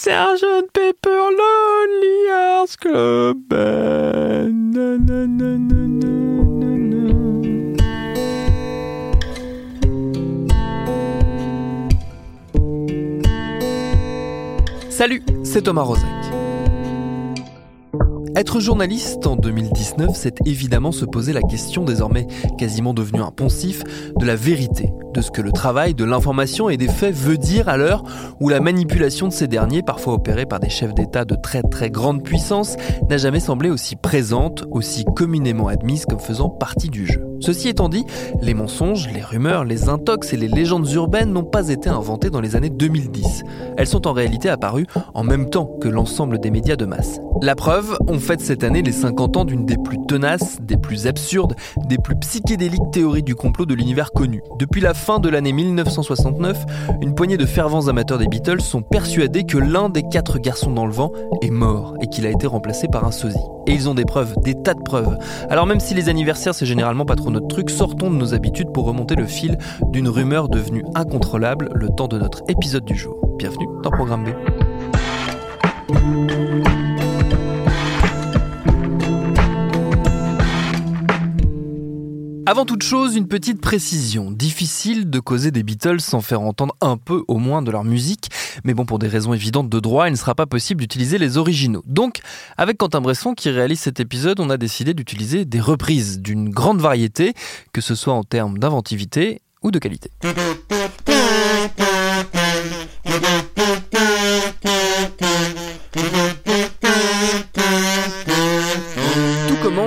Sergeant Pepper Lonely Hearts Club. Salut, c'est Thomas Rozek. Être journaliste en 2019, c'est évidemment se poser la question désormais quasiment devenue un poncif de la vérité, de ce que le travail, de l'information et des faits veut dire à l'heure où la manipulation de ces derniers, parfois opérée par des chefs d'État de très très grande puissance, n'a jamais semblé aussi présente, aussi communément admise comme faisant partie du jeu. Ceci étant dit, les mensonges, les rumeurs, les intox et les légendes urbaines n'ont pas été inventés dans les années 2010. Elles sont en réalité apparues en même temps que l'ensemble des médias de masse. La preuve, on fête cette année les 50 ans d'une des plus tenaces, des plus absurdes, des plus psychédéliques théories du complot de l'univers connu. Depuis la fin de l'année 1969, une poignée de fervents amateurs des Beatles sont persuadés que l'un des quatre garçons dans le vent est mort et qu'il a été remplacé par un sosie. Et ils ont des preuves, des tas de preuves. Alors même si les anniversaires c'est généralement pas trop notre truc, sortons de nos habitudes pour remonter le fil d'une rumeur devenue incontrôlable le temps de notre épisode du jour. Bienvenue dans Programme B. Avant toute chose, une petite précision. Difficile de causer des Beatles sans faire entendre un peu au moins de leur musique, mais bon, pour des raisons évidentes de droit, il ne sera pas possible d'utiliser les originaux. Donc, avec Quentin Bresson qui réalise cet épisode, on a décidé d'utiliser des reprises d'une grande variété, que ce soit en termes d'inventivité ou de qualité.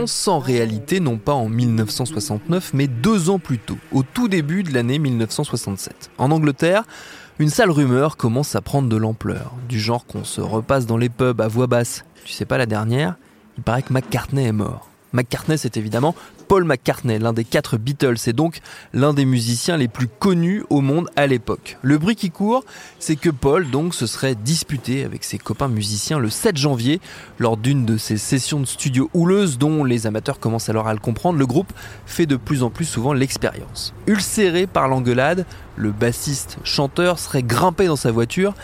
Sans réalité, non pas en 1969, mais deux ans plus tôt, au tout début de l'année 1967. En Angleterre, une sale rumeur commence à prendre de l'ampleur, du genre qu'on se repasse dans les pubs à voix basse. Tu sais pas la dernière Il paraît que McCartney est mort. McCartney, c'est évidemment Paul McCartney, l'un des quatre Beatles, et donc l'un des musiciens les plus connus au monde à l'époque. Le bruit qui court, c'est que Paul donc se serait disputé avec ses copains musiciens le 7 janvier lors d'une de ces sessions de studio houleuses dont les amateurs commencent alors à le comprendre. Le groupe fait de plus en plus souvent l'expérience. Ulcéré par l'engueulade, le bassiste chanteur serait grimpé dans sa voiture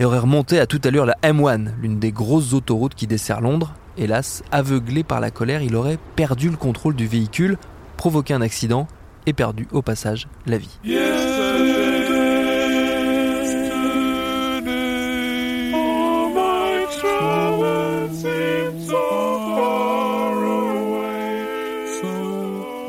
et aurait remonté à toute allure la M1, l'une des grosses autoroutes qui dessert Londres. Hélas, aveuglé par la colère, il aurait perdu le contrôle du véhicule, provoqué un accident et perdu au passage la vie.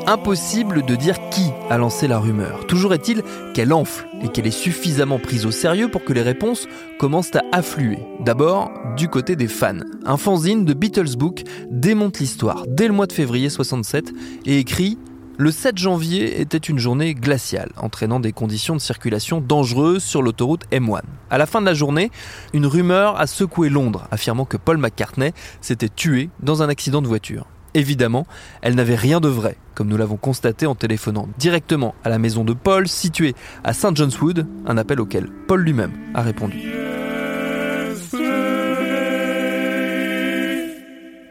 Impossible de dire a lancé la rumeur. Toujours est-il qu'elle enfle et qu'elle est suffisamment prise au sérieux pour que les réponses commencent à affluer. D'abord, du côté des fans. Un fanzine de Beatles Book démonte l'histoire dès le mois de février 67 et écrit le 7 janvier était une journée glaciale, entraînant des conditions de circulation dangereuses sur l'autoroute M1. À la fin de la journée, une rumeur a secoué Londres, affirmant que Paul McCartney s'était tué dans un accident de voiture. Évidemment, elle n'avait rien de vrai, comme nous l'avons constaté en téléphonant directement à la maison de Paul, située à St. John's Wood, un appel auquel Paul lui-même a répondu.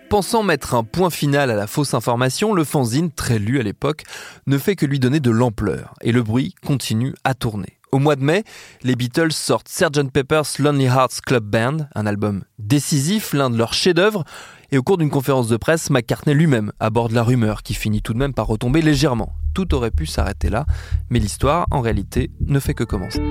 Pensant mettre un point final à la fausse information, le fanzine, très lu à l'époque, ne fait que lui donner de l'ampleur, et le bruit continue à tourner. Au mois de mai, les Beatles sortent Sgt. Pepper's Lonely Hearts Club Band, un album décisif, l'un de leurs chefs-d'œuvre, et au cours d'une conférence de presse, McCartney lui-même aborde la rumeur qui finit tout de même par retomber légèrement. Tout aurait pu s'arrêter là, mais l'histoire, en réalité, ne fait que commencer.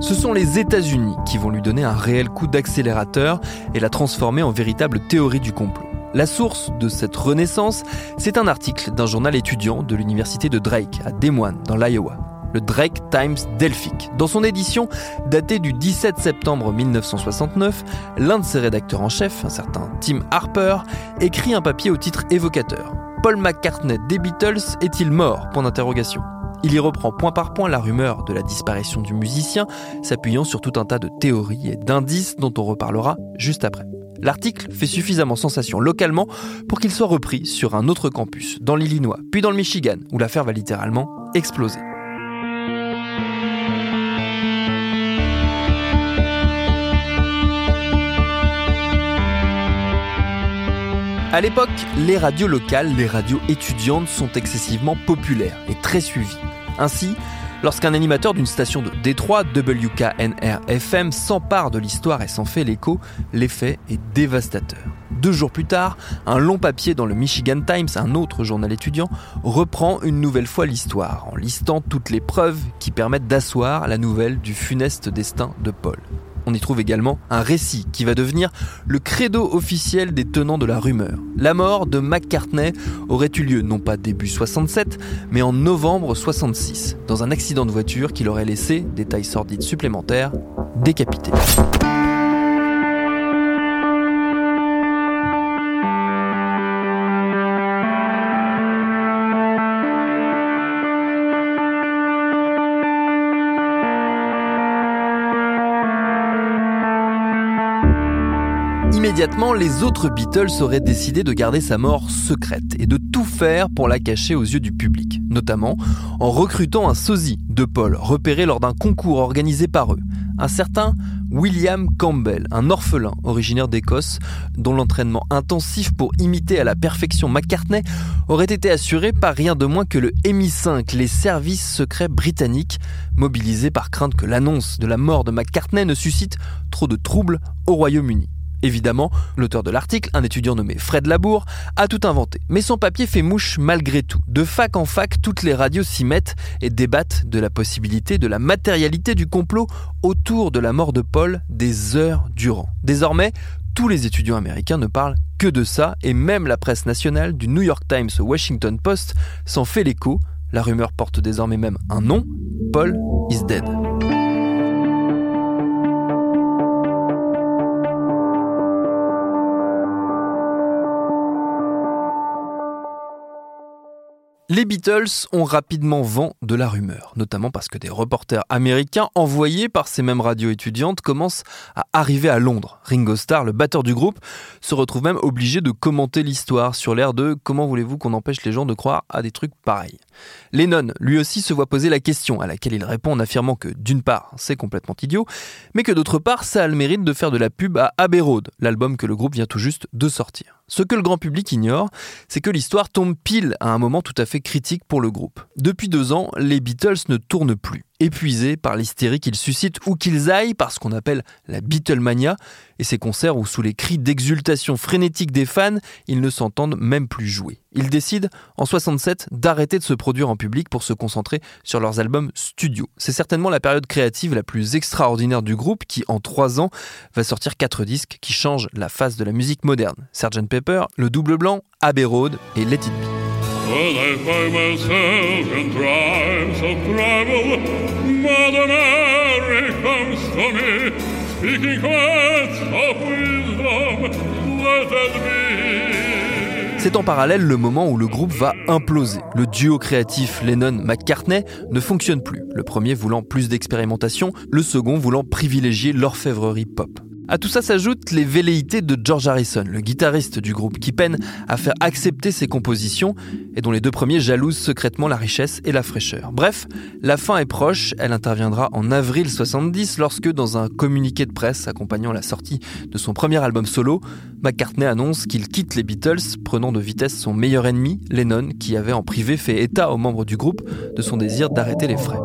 Ce sont les États-Unis qui vont lui donner un réel coup d'accélérateur et la transformer en véritable théorie du complot. La source de cette renaissance, c'est un article d'un journal étudiant de l'université de Drake à Des Moines, dans l'Iowa, le Drake Times Delphic. Dans son édition datée du 17 septembre 1969, l'un de ses rédacteurs en chef, un certain Tim Harper, écrit un papier au titre évocateur. Paul McCartney des Beatles est-il mort? Il y reprend point par point la rumeur de la disparition du musicien, s'appuyant sur tout un tas de théories et d'indices dont on reparlera juste après. L'article fait suffisamment sensation localement pour qu'il soit repris sur un autre campus, dans l'Illinois, puis dans le Michigan, où l'affaire va littéralement exploser. À l'époque, les radios locales, les radios étudiantes sont excessivement populaires et très suivies. Ainsi, lorsqu'un animateur d'une station de Détroit, WKNR-FM, s'empare de l'histoire et s'en fait l'écho, l'effet est dévastateur. Deux jours plus tard, un long papier dans le Michigan Times, un autre journal étudiant, reprend une nouvelle fois l'histoire en listant toutes les preuves qui permettent d'asseoir la nouvelle du funeste destin de Paul. On y trouve également un récit qui va devenir le credo officiel des tenants de la rumeur. La mort de McCartney aurait eu lieu non pas début 67, mais en novembre 66, dans un accident de voiture qui l'aurait laissé, détails sordides supplémentaires, décapité. Immédiatement, les autres Beatles auraient décidé de garder sa mort secrète et de tout faire pour la cacher aux yeux du public, notamment en recrutant un sosie de Paul repéré lors d'un concours organisé par eux, un certain William Campbell, un orphelin originaire d'Écosse, dont l'entraînement intensif pour imiter à la perfection McCartney aurait été assuré par rien de moins que le MI5, les services secrets britanniques, mobilisés par crainte que l'annonce de la mort de McCartney ne suscite trop de troubles au Royaume-Uni. Évidemment, l'auteur de l'article, un étudiant nommé Fred Labour, a tout inventé. Mais son papier fait mouche malgré tout. De fac en fac, toutes les radios s'y mettent et débattent de la possibilité, de la matérialité du complot autour de la mort de Paul des heures durant. Désormais, tous les étudiants américains ne parlent que de ça et même la presse nationale du New York Times au Washington Post s'en fait l'écho. La rumeur porte désormais même un nom, Paul is dead. Les Beatles ont rapidement vent de la rumeur, notamment parce que des reporters américains envoyés par ces mêmes radios étudiantes commencent à arriver à Londres. Ringo Starr, le batteur du groupe, se retrouve même obligé de commenter l'histoire sur l'air de comment voulez-vous qu'on empêche les gens de croire à des trucs pareils. Lennon, lui aussi, se voit poser la question, à laquelle il répond en affirmant que d'une part, c'est complètement idiot, mais que d'autre part, ça a le mérite de faire de la pub à Abbey Road, l'album que le groupe vient tout juste de sortir. Ce que le grand public ignore, c'est que l'histoire tombe pile à un moment tout à fait critique pour le groupe. Depuis deux ans, les Beatles ne tournent plus épuisés par l'hystérie qu'ils suscitent ou qu'ils aillent par ce qu'on appelle la Beatlemania et ces concerts où sous les cris d'exultation frénétique des fans, ils ne s'entendent même plus jouer. Ils décident en 67 d'arrêter de se produire en public pour se concentrer sur leurs albums studio. C'est certainement la période créative la plus extraordinaire du groupe qui en trois ans va sortir quatre disques qui changent la face de la musique moderne. Sgt Pepper, Le Double Blanc, Abbey Road et Let It Be. C'est en parallèle le moment où le groupe va imploser. Le duo créatif Lennon-McCartney ne fonctionne plus, le premier voulant plus d'expérimentation, le second voulant privilégier l'orfèvrerie pop. À tout ça s'ajoutent les velléités de George Harrison, le guitariste du groupe qui peine à faire accepter ses compositions et dont les deux premiers jalousent secrètement la richesse et la fraîcheur. Bref, la fin est proche, elle interviendra en avril 70 lorsque dans un communiqué de presse accompagnant la sortie de son premier album solo, McCartney annonce qu'il quitte les Beatles, prenant de vitesse son meilleur ennemi, Lennon, qui avait en privé fait état aux membres du groupe de son désir d'arrêter les frais.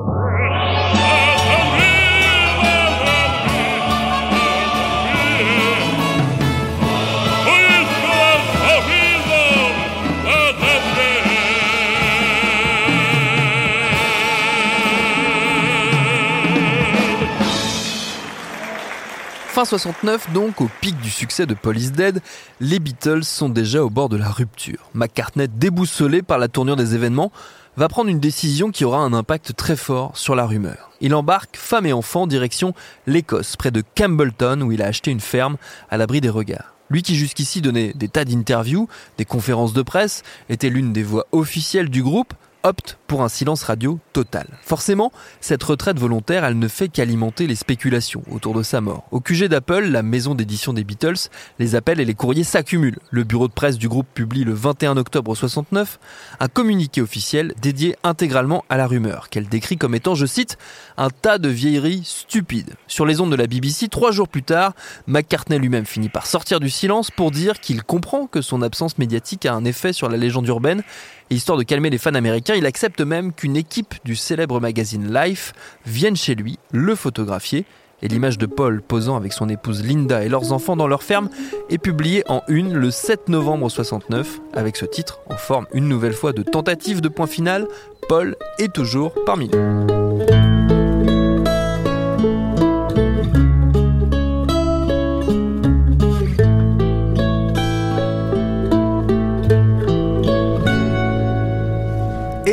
Fin 69, donc, au pic du succès de Police Dead, les Beatles sont déjà au bord de la rupture. McCartney, déboussolé par la tournure des événements, va prendre une décision qui aura un impact très fort sur la rumeur. Il embarque femme et enfants direction l'Écosse, près de Campbellton, où il a acheté une ferme à l'abri des regards. Lui qui jusqu'ici donnait des tas d'interviews, des conférences de presse, était l'une des voix officielles du groupe, optent pour un silence radio total. Forcément, cette retraite volontaire, elle ne fait qu'alimenter les spéculations autour de sa mort. Au QG d'Apple, la maison d'édition des Beatles, les appels et les courriers s'accumulent. Le bureau de presse du groupe publie le 21 octobre 69 un communiqué officiel dédié intégralement à la rumeur, qu'elle décrit comme étant, je cite, un tas de vieilleries stupides. Sur les ondes de la BBC, trois jours plus tard, McCartney lui-même finit par sortir du silence pour dire qu'il comprend que son absence médiatique a un effet sur la légende urbaine et histoire de calmer les fans américains, il accepte même qu'une équipe du célèbre magazine Life vienne chez lui le photographier. Et l'image de Paul posant avec son épouse Linda et leurs enfants dans leur ferme est publiée en une le 7 novembre 69 avec ce titre en forme une nouvelle fois de tentative de point final. Paul est toujours parmi nous.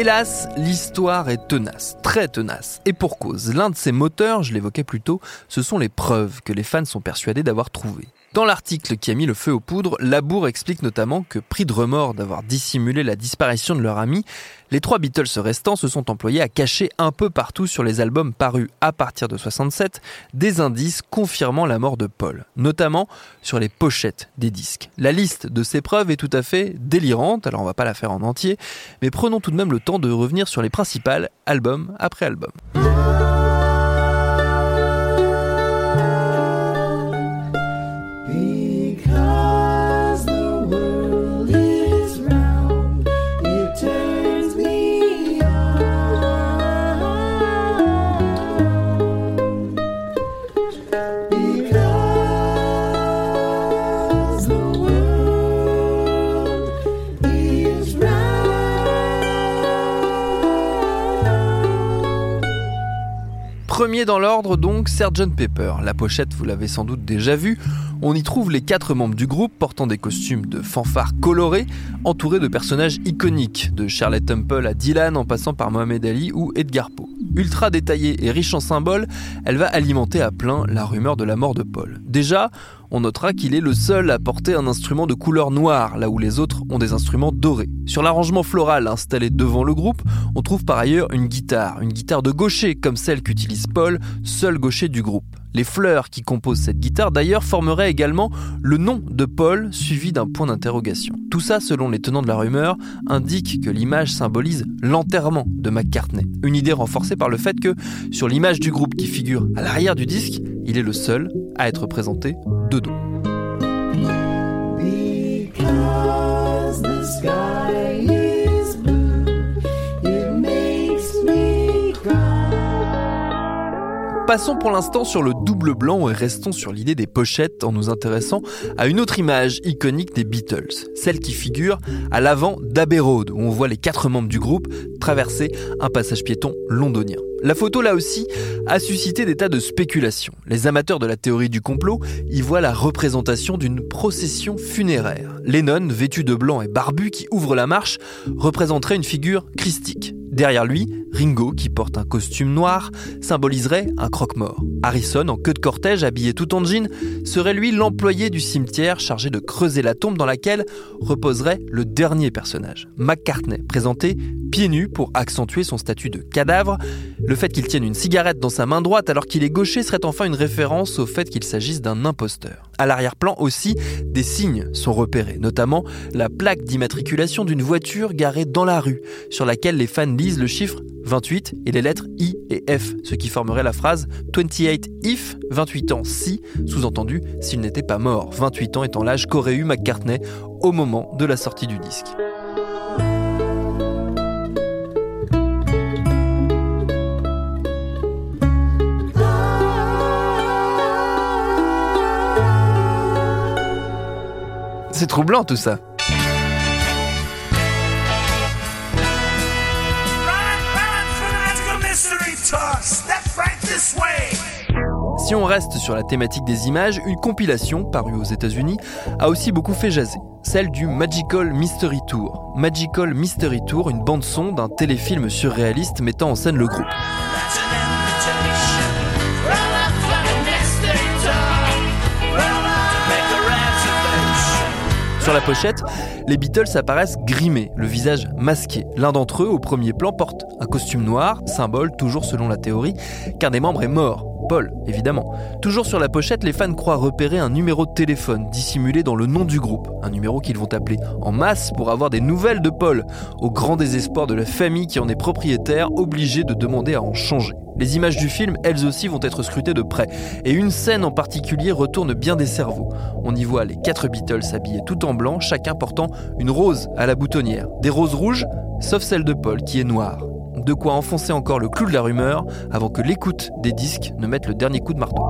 Hélas, l'histoire est tenace, très tenace, et pour cause. L'un de ses moteurs, je l'évoquais plus tôt, ce sont les preuves que les fans sont persuadés d'avoir trouvées. Dans l'article qui a mis le feu aux poudres, Labour explique notamment que, pris de remords d'avoir dissimulé la disparition de leur ami, les trois Beatles restants se sont employés à cacher un peu partout sur les albums parus à partir de 67 des indices confirmant la mort de Paul, notamment sur les pochettes des disques. La liste de ces preuves est tout à fait délirante, alors on va pas la faire en entier, mais prenons tout de même le temps de revenir sur les principales, album après album. Dans l'ordre donc, Sgt Pepper. La pochette, vous l'avez sans doute déjà vue. On y trouve les quatre membres du groupe portant des costumes de fanfare colorés, entourés de personnages iconiques, de Charlotte Temple à Dylan en passant par Mohamed Ali ou Edgar Poe. Ultra détaillée et riche en symboles, elle va alimenter à plein la rumeur de la mort de Paul. Déjà, on notera qu'il est le seul à porter un instrument de couleur noire, là où les autres ont des instruments dorés. Sur l'arrangement floral installé devant le groupe, on trouve par ailleurs une guitare, une guitare de gaucher comme celle qu'utilise Paul, seul gaucher du groupe. Les fleurs qui composent cette guitare d'ailleurs formeraient également le nom de Paul suivi d'un point d'interrogation. Tout ça, selon les tenants de la rumeur, indique que l'image symbolise l'enterrement de McCartney. Une idée renforcée par le fait que sur l'image du groupe qui figure à l'arrière du disque, il est le seul à être présenté de dos. Passons pour l'instant sur le double blanc et restons sur l'idée des pochettes en nous intéressant à une autre image iconique des Beatles, celle qui figure à l'avant d'Abbey Road, où on voit les quatre membres du groupe traverser un passage piéton londonien. La photo, là aussi, a suscité des tas de spéculations. Les amateurs de la théorie du complot y voient la représentation d'une procession funéraire. Lennon, vêtu de blanc et barbu, qui ouvre la marche, représenterait une figure christique. Derrière lui, Ringo, qui porte un costume noir, symboliserait un croque-mort. Harrison, en queue de cortège, habillé tout en jean, serait lui l'employé du cimetière chargé de creuser la tombe dans laquelle reposerait le dernier personnage. McCartney, présenté pieds nus pour accentuer son statut de cadavre. Le fait qu'il tienne une cigarette dans sa main droite alors qu'il est gaucher serait enfin une référence au fait qu'il s'agisse d'un imposteur. À l'arrière-plan aussi, des signes sont repérés, notamment la plaque d'immatriculation d'une voiture garée dans la rue, sur laquelle les fans le chiffre 28 et les lettres I et F, ce qui formerait la phrase 28 if, 28 ans si, sous-entendu s'il n'était pas mort, 28 ans étant l'âge qu'aurait eu McCartney au moment de la sortie du disque. C'est troublant tout ça. Si on reste sur la thématique des images, une compilation parue aux États-Unis a aussi beaucoup fait jaser, celle du Magical Mystery Tour. Magical Mystery Tour, une bande son d'un téléfilm surréaliste mettant en scène le groupe. Sur la pochette, les Beatles apparaissent grimés, le visage masqué. L'un d'entre eux, au premier plan, porte un costume noir, symbole, toujours selon la théorie, qu'un des membres est mort. Paul, évidemment. Toujours sur la pochette, les fans croient repérer un numéro de téléphone dissimulé dans le nom du groupe. Un numéro qu'ils vont appeler en masse pour avoir des nouvelles de Paul, au grand désespoir de la famille qui en est propriétaire, obligée de demander à en changer. Les images du film, elles aussi, vont être scrutées de près. Et une scène en particulier retourne bien des cerveaux. On y voit les quatre Beatles habillés tout en blanc, chacun portant une rose à la boutonnière. Des roses rouges, sauf celle de Paul qui est noire. De quoi enfoncer encore le clou de la rumeur avant que l'écoute des disques ne mette le dernier coup de marteau.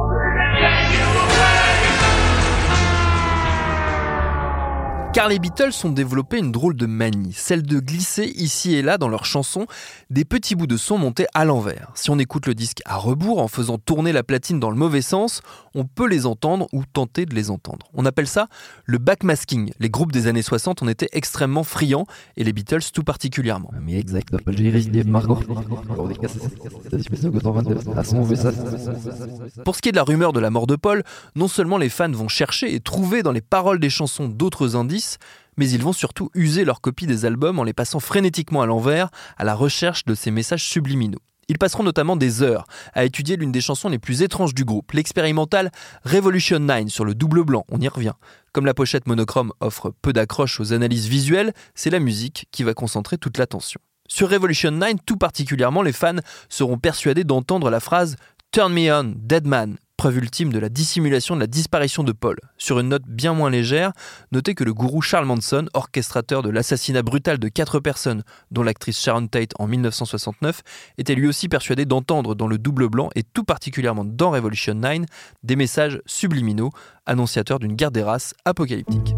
Car les Beatles ont développé une drôle de manie, celle de glisser ici et là dans leurs chansons des petits bouts de son montés à l'envers. Si on écoute le disque à rebours en faisant tourner la platine dans le mauvais sens, on peut les entendre ou tenter de les entendre. On appelle ça le backmasking. Les groupes des années 60 en étaient extrêmement friands et les Beatles tout particulièrement. Pour ce qui est de la rumeur de la mort de Paul, non seulement les fans vont chercher et trouver dans les paroles des chansons d'autres indices, mais ils vont surtout user leur copie des albums en les passant frénétiquement à l'envers à la recherche de ces messages subliminaux. Ils passeront notamment des heures à étudier l'une des chansons les plus étranges du groupe, l'expérimental Revolution 9 sur le double blanc, on y revient. Comme la pochette monochrome offre peu d'accroche aux analyses visuelles, c'est la musique qui va concentrer toute l'attention. Sur Revolution 9, tout particulièrement, les fans seront persuadés d'entendre la phrase Turn me on, dead man, preuve ultime de la dissimulation de la disparition de Paul. Sur une note bien moins légère, notez que le gourou Charles Manson, orchestrateur de l'assassinat brutal de quatre personnes, dont l'actrice Sharon Tate en 1969, était lui aussi persuadé d'entendre dans le double blanc et tout particulièrement dans Revolution 9 des messages subliminaux annonciateurs d'une guerre des races apocalyptique.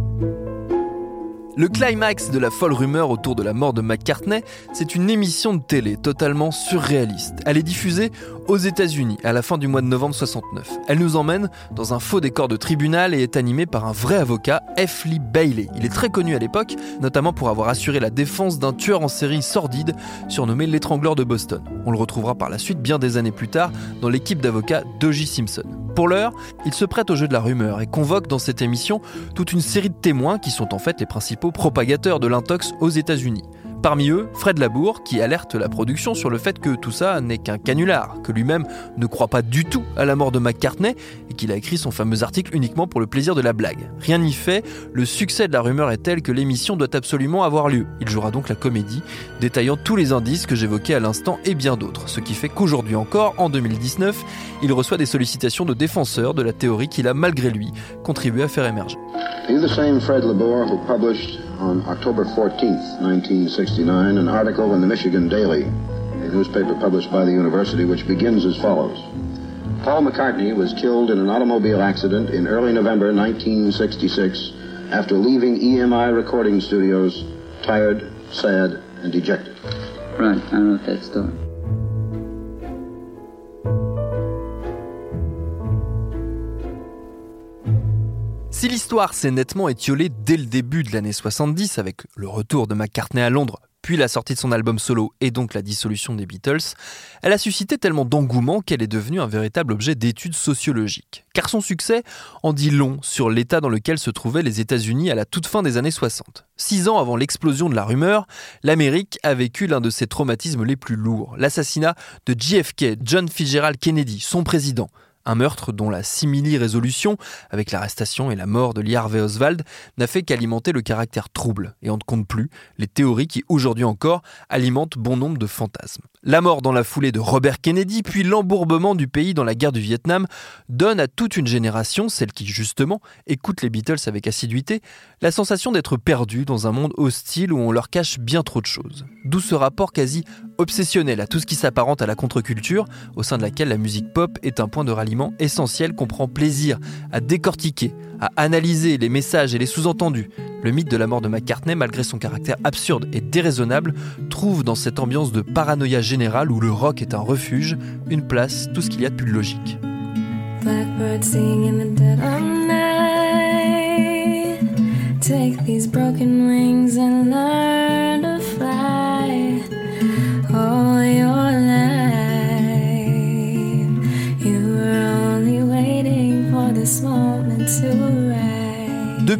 Le climax de la folle rumeur autour de la mort de McCartney, c'est une émission de télé totalement surréaliste. Elle est diffusée aux États-Unis à la fin du mois de novembre 69. Elle nous emmène dans un faux décor de tribunal et est animée par un vrai avocat, F. Lee Bailey. Il est très connu à l'époque, notamment pour avoir assuré la défense d'un tueur en série sordide surnommé l'étrangleur de Boston. On le retrouvera par la suite bien des années plus tard dans l'équipe d'avocats d'O.J. Simpson. Pour l'heure, il se prête au jeu de la rumeur et convoque dans cette émission toute une série de témoins qui sont en fait les principaux propagateurs de l'intox aux États-Unis. Parmi eux, Fred Labour, qui alerte la production sur le fait que tout ça n'est qu'un canular, que lui-même ne croit pas du tout à la mort de McCartney et qu'il a écrit son fameux article uniquement pour le plaisir de la blague. Rien n'y fait, le succès de la rumeur est tel que l'émission doit absolument avoir lieu. Il jouera donc la comédie, détaillant tous les indices que j'évoquais à l'instant et bien d'autres, ce qui fait qu'aujourd'hui encore, en 2019, il reçoit des sollicitations de défenseurs de la théorie qu'il a malgré lui contribué à faire émerger. On October 14th, 1969, an article in the Michigan Daily, a newspaper published by the university, which begins as follows. Paul McCartney was killed in an automobile accident in early November 1966 after leaving EMI recording studios tired, sad, and dejected. Right, I wrote that story. S'est nettement étiolée dès le début de l'année 70 avec le retour de McCartney à Londres, puis la sortie de son album solo et donc la dissolution des Beatles, elle a suscité tellement d'engouement qu'elle est devenue un véritable objet d'étude sociologique. Car son succès en dit long sur l'état dans lequel se trouvaient les États-Unis à la toute fin des années 60. Six ans avant l'explosion de la rumeur, l'Amérique a vécu l'un de ses traumatismes les plus lourds, l'assassinat de JFK, John Fitzgerald Kennedy, son président. Un meurtre dont la simili-résolution, avec l'arrestation et la mort de Lee Harvey Oswald, n'a fait qu'alimenter le caractère trouble, et on ne compte plus les théories qui, aujourd'hui encore, alimentent bon nombre de fantasmes. La mort dans la foulée de Robert Kennedy, puis l'embourbement du pays dans la guerre du Vietnam, donne à toute une génération, celle qui justement écoute les Beatles avec assiduité, la sensation d'être perdu dans un monde hostile où on leur cache bien trop de choses. D'où ce rapport quasi obsessionnel à tout ce qui s'apparente à la contre-culture, au sein de laquelle la musique pop est un point de ralliement essentiel qu'on prend plaisir à décortiquer, à analyser les messages et les sous-entendus. Le mythe de la mort de McCartney, malgré son caractère absurde et déraisonnable, trouve dans cette ambiance de paranoïa générale où le rock est un refuge, une place, tout ce qu'il y a de plus logique.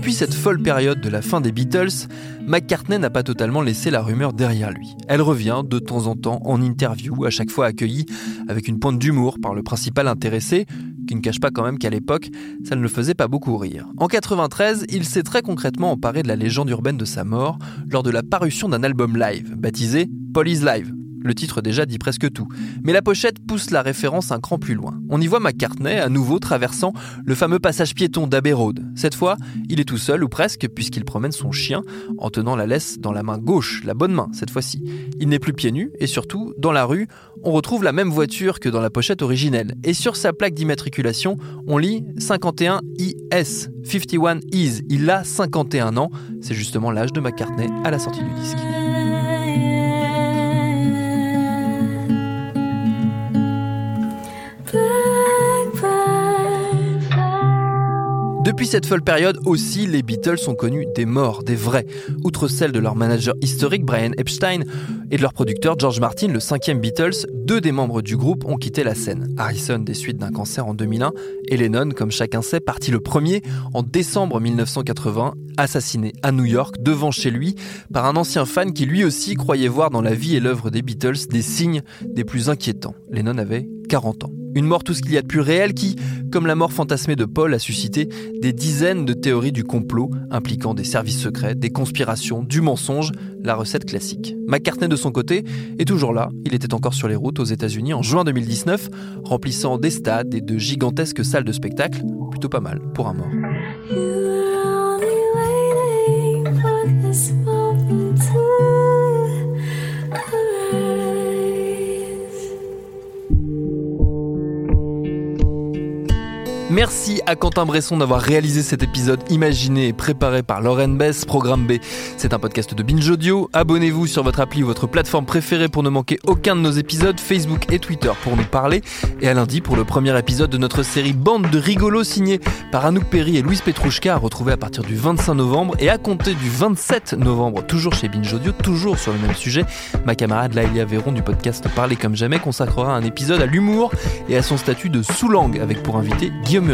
Depuis cette folle période de la fin des Beatles, McCartney n'a pas totalement laissé la rumeur derrière lui. Elle revient de temps en temps en interview, à chaque fois accueillie avec une pointe d'humour par le principal intéressé, qui ne cache pas quand même qu'à l'époque, ça ne le faisait pas beaucoup rire. En 93, il s'est très concrètement emparé de la légende urbaine de sa mort lors de la parution d'un album live, baptisé Police Live, le titre déjà dit presque tout. Mais la pochette pousse la référence un cran plus loin. On y voit McCartney à nouveau traversant le fameux passage piéton d'Abbey Road. Cette fois, il est tout seul ou presque puisqu'il promène son chien en tenant la laisse dans la main gauche, la bonne main cette fois-ci. Il n'est plus pieds nus et surtout, dans la rue, on retrouve la même voiture que dans la pochette originelle. Et sur sa plaque d'immatriculation, on lit 51 IS, 51 Is. Il a 51 ans. C'est justement l'âge de McCartney à la sortie du disque. Depuis cette folle période aussi, les Beatles ont connu des morts, des vrais. Outre celle de leur manager historique Brian Epstein et de leur producteur George Martin, le cinquième Beatles, deux des membres du groupe ont quitté la scène. Harrison des suites d'un cancer en 2001 et Lennon, comme chacun sait, parti le premier en décembre 1980, assassiné à New York devant chez lui par un ancien fan qui lui aussi croyait voir dans la vie et l'œuvre des Beatles des signes des plus inquiétants. Lennon avait 40 ans. Une mort tout ce qu'il y a de plus réel qui, comme la mort fantasmée de Paul, a suscité des dizaines de théories du complot impliquant des services secrets, des conspirations, du mensonge, la recette classique. McCartney de son côté est toujours là, il était encore sur les routes aux États-Unis en juin 2019, remplissant des stades et de gigantesques salles de spectacle, plutôt pas mal pour un mort. Merci à Quentin Bresson d'avoir réalisé cet épisode imaginé et préparé par Lauren Bess, Programme B. C'est un podcast de Binge Audio. Abonnez-vous sur votre appli ou votre plateforme préférée pour ne manquer aucun de nos épisodes, Facebook et Twitter pour nous parler. Et à lundi pour le premier épisode de notre série Bande de rigolos signée par Anouk Perry et Louise Petrouchka à retrouver à partir du 25 novembre et à compter du 27 novembre, toujours chez Binge Audio, toujours sur le même sujet. Ma camarade Laïlia Véron du podcast Parler comme jamais consacrera un épisode à l'humour et à son statut de sous-langue avec pour invité Guillaume